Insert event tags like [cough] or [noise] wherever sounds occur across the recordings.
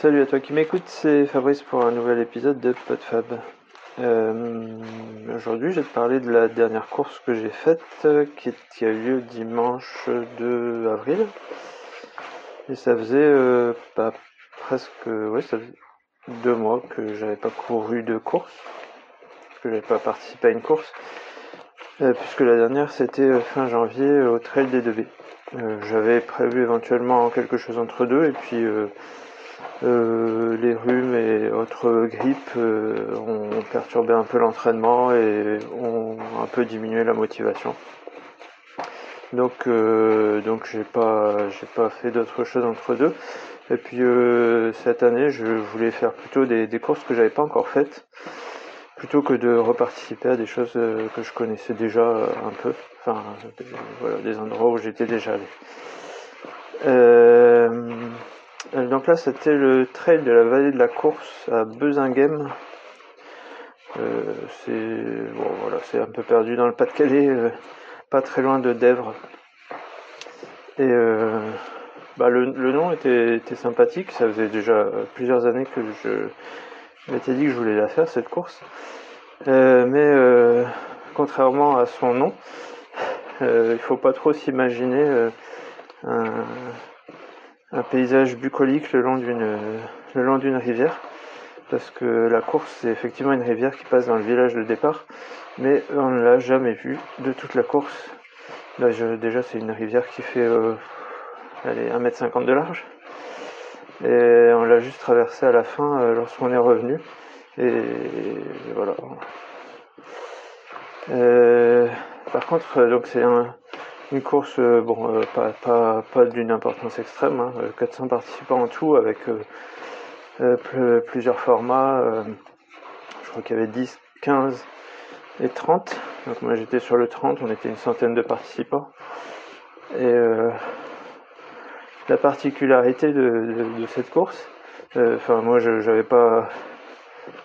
Salut à toi qui m'écoute, c'est Fabrice pour un nouvel épisode de PodFab. Euh, Aujourd'hui, je vais te parler de la dernière course que j'ai faite, qui, qui, a eu lieu dimanche 2 avril. Et ça faisait euh, pas presque, ça faisait deux mois que j'avais pas couru de course, que j'avais pas participé à une course, euh, puisque la dernière c'était euh, fin janvier au Trail des 2B. Euh, j'avais prévu éventuellement quelque chose entre deux, et puis les rhumes et autres grippes ont perturbé un peu l'entraînement et ont un peu diminué la motivation. Donc, donc j'ai pas, j'ai pas fait d'autre chose entre deux. Et puis euh, cette année, je voulais faire plutôt des, courses que j'avais pas encore faites, plutôt que de reparticiper à des choses euh, que je connaissais déjà euh, un peu, enfin voilà, des endroits où j'étais déjà allé. Donc là, c'était le trail de la vallée de la course à Bezinghem. c'est bon, voilà, c'est un peu perdu dans le Pas-de-Calais, pas très loin de Dèvres. Et bah, le, nom était, sympathique. Ça faisait déjà euh, plusieurs années que je m'étais dit que je voulais la faire, cette course. Euh, mais euh, contrairement à son nom, euh, il faut pas trop s'imaginer un, paysage bucolique le long d'une le long d'une rivière parce que la course c'est effectivement une rivière qui passe dans le village de départ mais on ne l'a jamais vue de toute la course là déjà c'est une rivière qui fait elle est 1m50 de large. Et on l'a juste traversé à la fin euh, lorsqu'on est revenu. Et voilà. Euh, par contre, euh, donc c'est une course, bon, pas, pas, d'une importance extrême, 400 hein, participants en tout avec plusieurs formats. je crois qu'il y avait 10, 15 et 30. Donc moi j'étais sur le 30, on était une centaine de participants. Et la particularité de, cette course. Euh, enfin, moi, je n'avais pas,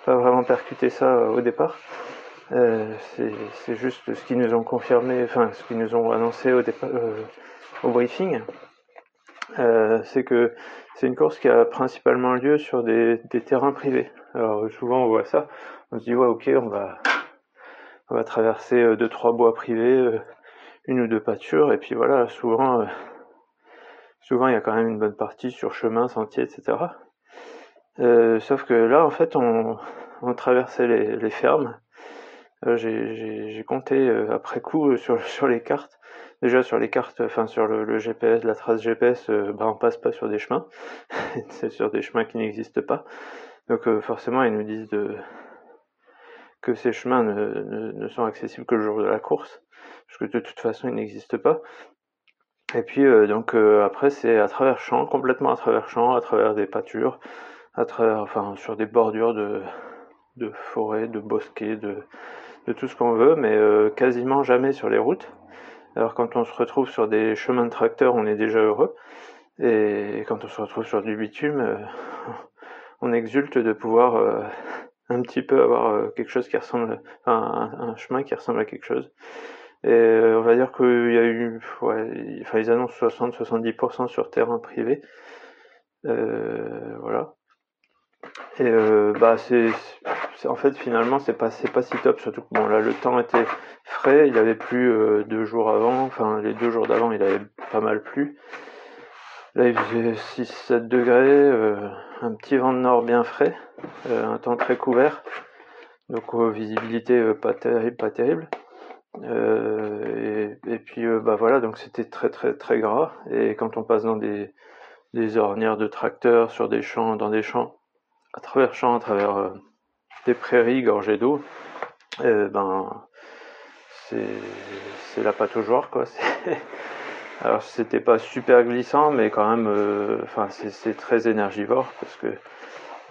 pas vraiment percuté ça euh, au départ. Euh, c'est juste ce qu'ils nous ont confirmé, enfin, ce qu'ils nous ont annoncé au, au briefing. c'est que c'est une course qui a principalement lieu sur des, terrains privés. Alors souvent on voit ça, on se dit ouais ok on va on va traverser deux trois bois privés, une ou deux pâtures et puis voilà souvent souvent il y a quand même une bonne partie sur chemin, sentier, etc. Euh, sauf que là, en fait, on, traversait les, fermes. Euh, j'ai compté euh, après coup sur, [laughs] sur les cartes. Déjà sur les cartes, enfin sur le, GPS, la trace GPS, bah, on passe pas sur des chemins. [laughs] C'est sur des chemins qui n'existent pas. Donc forcément, ils nous disent que ces chemins ne, sont accessibles que le jour de la course, parce que de toute façon, ils n'existent pas. Et puis euh, donc euh, après c'est à travers champs, complètement à travers champs, à travers des pâtures, à travers, enfin sur des bordures de, de forêts, de bosquets, de, de tout ce qu'on veut, mais euh, quasiment jamais sur les routes. Alors quand on se retrouve sur des chemins de tracteur, on est déjà heureux. Et quand on se retrouve sur du bitume, [laughs] on exulte de pouvoir un petit peu avoir quelque chose qui ressemble, enfin un chemin qui ressemble à quelque chose. Et euh, on va dire qu'il y a eu, enfin ils annoncent 60-70% sur terrain privé. Euh, voilà. Et euh, bah c'est, en fait finalement c'est pas c'est pas si top surtout que bon là le temps était frais, il avait plu euh, deux jours avant, enfin les deux jours d'avant il avait pas mal plu. Là il faisait 6-7 degrés, euh, un petit vent de nord bien frais, un temps très couvert, donc visibilité pas terrible, pas terrible. Euh, et, et, puis euh, bah voilà, donc c'était très très très gras. Et quand on passe dans des, des ornières de tracteurs, sur des champs, dans des champs, à travers champs, à travers euh, des prairies gorgées d'eau, ben c'est la joueur quoi. [laughs] Alors c'était pas super glissant, mais quand même, enfin c'est très énergivore parce que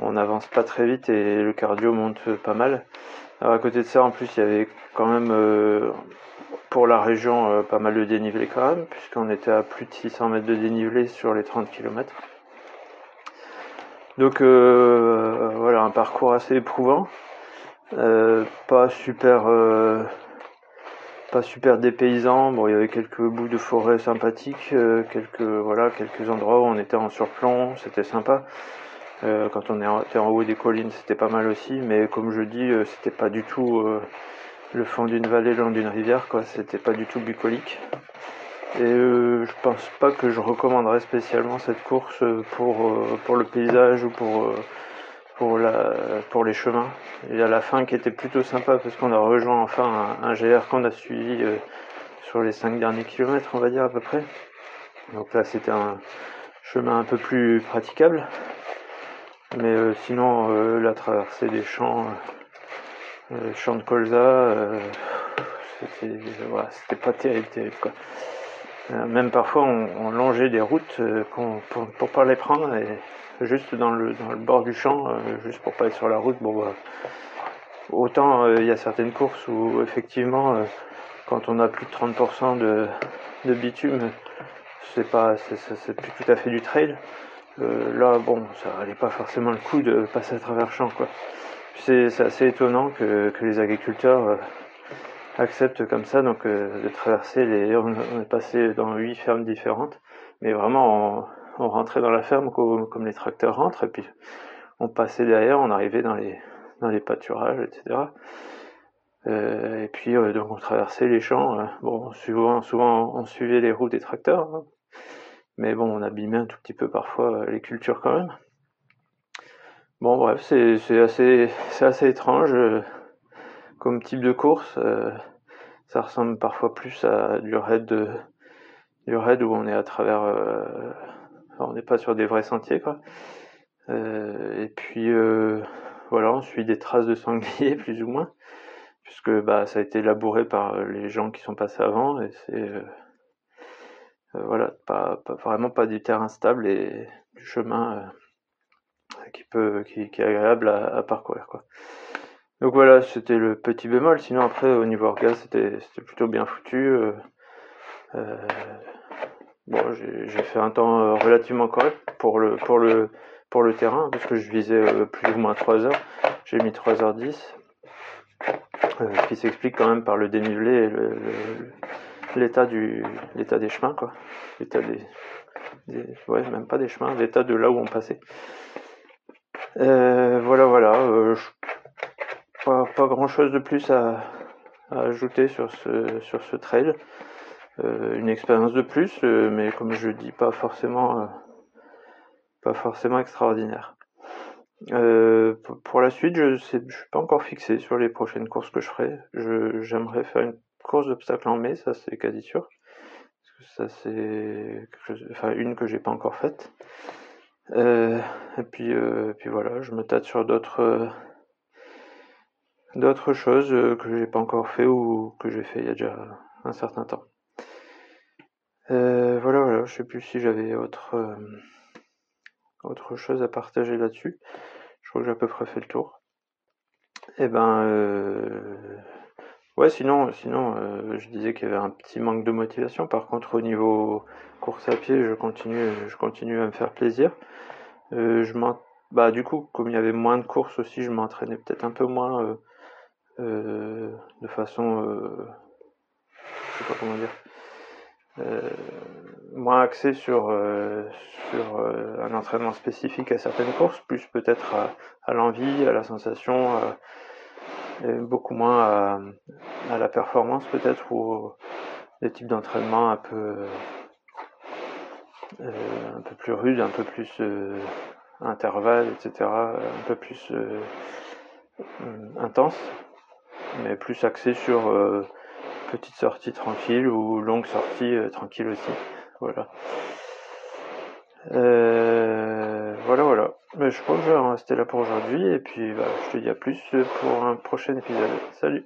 on n'avance pas très vite et le cardio monte pas mal. Alors à côté de ça, en plus, il y avait quand même euh, pour la région euh, pas mal de dénivelé quand même, puisqu'on était à plus de 600 mètres de dénivelé sur les 30 km. Donc euh, voilà, un parcours assez éprouvant, pas super, pas super dépaysant. Bon, il y avait quelques bouts de forêt sympathiques, quelques voilà, quelques endroits où on était en surplomb, c'était sympa. quand on était en haut des collines, c'était pas mal aussi, mais comme je dis, c'était pas du tout le fond d'une vallée, le long d'une rivière, quoi. C'était pas du tout bucolique. Et je pense pas que je recommanderais spécialement cette course pour, pour le paysage ou pour pour, la, pour les chemins. Et à la fin qui était plutôt sympa parce qu'on a rejoint enfin un, GR qu'on a suivi euh, sur les 5 derniers kilomètres, on va dire à peu près. Donc là c'était un chemin un peu plus praticable. Mais euh, sinon euh, la traversée des champs, champs de colza, c'était voilà, pas terrible, terrible quoi. Même parfois on, longeait des routes pour, pour pas les prendre juste dans le, dans le bord du champ, euh, juste pour pas être sur la route. Bon, bah, autant euh, il y a certaines courses où effectivement, euh, quand on a plus de 30% de, de bitume, c'est pas, c'est plus tout à fait du trail. là, bon, ça valait pas forcément le coup de passer à travers le champ, quoi. C'est assez étonnant que, que les agriculteurs acceptent comme ça, donc de traverser les. On, est passé dans huit fermes différentes, mais vraiment en, on rentrait dans la ferme comme, les tracteurs rentrent, et puis on passait derrière, on arrivait dans les, dans les pâturages, etc. Euh, et puis euh, donc on traversait les champs. Euh, bon, souvent, souvent on suivait les routes des tracteurs, hein. mais bon, on abîmait un tout petit peu parfois les cultures quand même. Bon, bref, c'est assez, assez étrange comme type de course. ça ressemble parfois plus à du raid, du raid où on est à travers on n'est pas sur des vrais sentiers, quoi. Euh, et puis euh, voilà, on suit des traces de sangliers [laughs] plus ou moins, puisque bah ça a été labouré par les gens qui sont passés avant et c'est euh, voilà, pas, vraiment pas du terrain stable et du chemin qui peut qui, est agréable à, parcourir quoi. Donc voilà, c'était le petit bémol. Sinon après au niveau orgas c'était plutôt bien foutu. Bon, j'ai fait un temps euh, relativement correct pour le, pour le, pour le terrain, parce que je visais euh, plus ou moins 3 heures. J'ai mis 3h10, euh, qui s'explique quand même par le dénivelé et l'état des chemins, quoi. L'état des, Ouais, même pas des chemins, l'état de là où on passait. voilà, voilà. Pas grand chose de plus à, ajouter sur ce, sur ce trail. Euh, une expérience de plus, euh, mais comme je dis, pas forcément, euh, pas forcément extraordinaire. pour la suite, je ne suis pas encore fixé sur les prochaines courses que je ferai. j'aimerais faire une course d'obstacles en mai, ça c'est quasi sûr. ça c'est, enfin une que j'ai pas encore faite. et puis, puis voilà, je me tâte sur d'autres, d'autres choses que j'ai pas encore fait ou que j'ai fait il y a déjà un certain temps. Euh, voilà, voilà, je sais plus si j'avais autre, euh, autre chose à partager là-dessus. Je crois que j'ai à peu près fait le tour. Et eh ben, euh, ouais, sinon, sinon, je disais qu'il y avait un petit manque de motivation. Par contre, au niveau course à pied, je continue, je continue à me faire plaisir. je bah, du coup, comme il y avait moins de courses aussi, je m'entraînais peut-être un peu moins de façon, je sais pas comment dire euh, moins axé sur, euh, euh, un entraînement spécifique à certaines courses, plus peut-être à, l'envie, à la sensation, et beaucoup moins à, à la performance peut-être ou des types d'entraînement un peu un peu plus rudes, un peu plus intervalles, etc., un peu plus intense, mais plus axé sur petite sortie tranquille ou longue sortie euh, tranquille aussi. Voilà. Euh, voilà, voilà. Mais je crois que je vais rester là pour aujourd'hui et puis bah, je te dis à plus pour un prochain épisode. Salut